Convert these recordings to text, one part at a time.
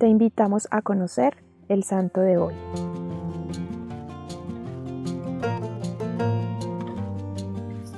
te invitamos a conocer el santo de hoy.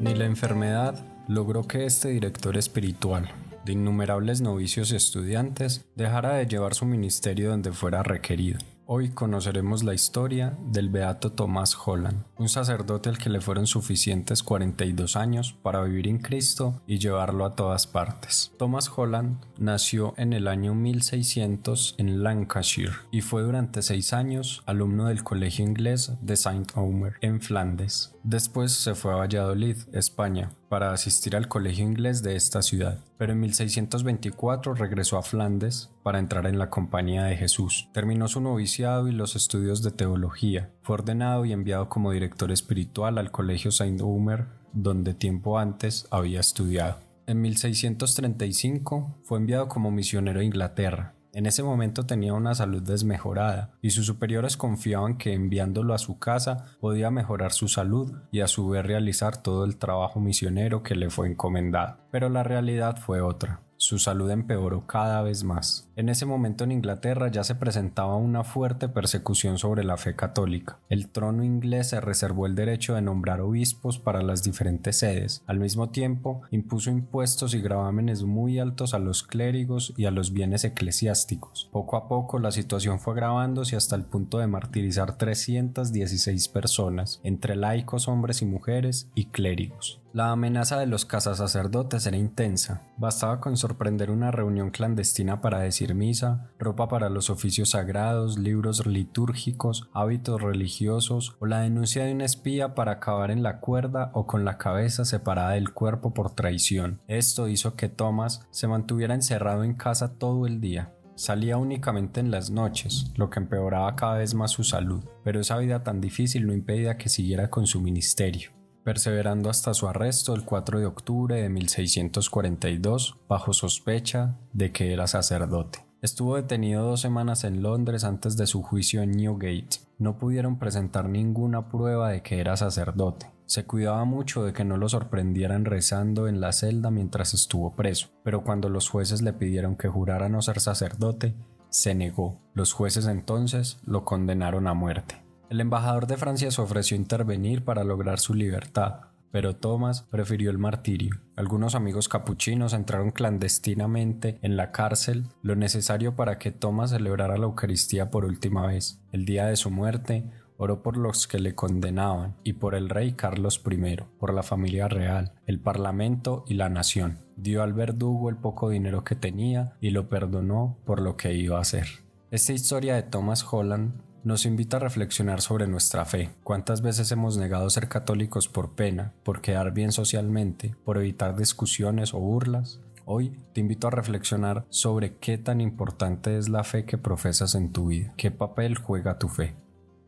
Ni la enfermedad logró que este director espiritual, de innumerables novicios y estudiantes, dejara de llevar su ministerio donde fuera requerido. Hoy conoceremos la historia del beato Tomás Holland, un sacerdote al que le fueron suficientes 42 años para vivir en Cristo y llevarlo a todas partes. Thomas Holland nació en el año 1600 en Lancashire y fue durante seis años alumno del colegio inglés de Saint-Omer en Flandes. Después se fue a Valladolid, España, para asistir al colegio inglés de esta ciudad, pero en 1624 regresó a Flandes para entrar en la Compañía de Jesús. Terminó su noviciado y los estudios de teología. Fue ordenado y enviado como director espiritual al colegio Saint-Omer, donde tiempo antes había estudiado. En 1635 fue enviado como misionero a Inglaterra, en ese momento tenía una salud desmejorada y sus superiores confiaban que enviándolo a su casa podía mejorar su salud y a su vez realizar todo el trabajo misionero que le fue encomendado. Pero la realidad fue otra su salud empeoró cada vez más. En ese momento en Inglaterra ya se presentaba una fuerte persecución sobre la fe católica. El trono inglés se reservó el derecho de nombrar obispos para las diferentes sedes. Al mismo tiempo, impuso impuestos y gravámenes muy altos a los clérigos y a los bienes eclesiásticos. Poco a poco la situación fue agravándose hasta el punto de martirizar 316 personas, entre laicos hombres y mujeres y clérigos. La amenaza de los cazasacerdotes era intensa. Bastaba con sorprender una reunión clandestina para decir misa, ropa para los oficios sagrados, libros litúrgicos, hábitos religiosos o la denuncia de un espía para acabar en la cuerda o con la cabeza separada del cuerpo por traición. Esto hizo que Thomas se mantuviera encerrado en casa todo el día. Salía únicamente en las noches, lo que empeoraba cada vez más su salud, pero esa vida tan difícil no impedía que siguiera con su ministerio perseverando hasta su arresto el 4 de octubre de 1642 bajo sospecha de que era sacerdote. Estuvo detenido dos semanas en Londres antes de su juicio en Newgate. No pudieron presentar ninguna prueba de que era sacerdote. Se cuidaba mucho de que no lo sorprendieran rezando en la celda mientras estuvo preso, pero cuando los jueces le pidieron que jurara no ser sacerdote, se negó. Los jueces entonces lo condenaron a muerte. El embajador de Francia se ofreció a intervenir para lograr su libertad, pero Thomas prefirió el martirio. Algunos amigos capuchinos entraron clandestinamente en la cárcel, lo necesario para que Thomas celebrara la Eucaristía por última vez. El día de su muerte, oró por los que le condenaban y por el rey Carlos I, por la familia real, el parlamento y la nación. Dio al verdugo el poco dinero que tenía y lo perdonó por lo que iba a hacer. Esta historia de Thomas Holland nos invita a reflexionar sobre nuestra fe. ¿Cuántas veces hemos negado ser católicos por pena, por quedar bien socialmente, por evitar discusiones o burlas? Hoy te invito a reflexionar sobre qué tan importante es la fe que profesas en tu vida, qué papel juega tu fe.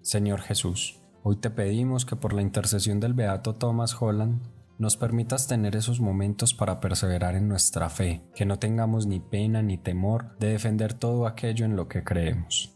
Señor Jesús, hoy te pedimos que por la intercesión del Beato Thomas Holland nos permitas tener esos momentos para perseverar en nuestra fe, que no tengamos ni pena ni temor de defender todo aquello en lo que creemos.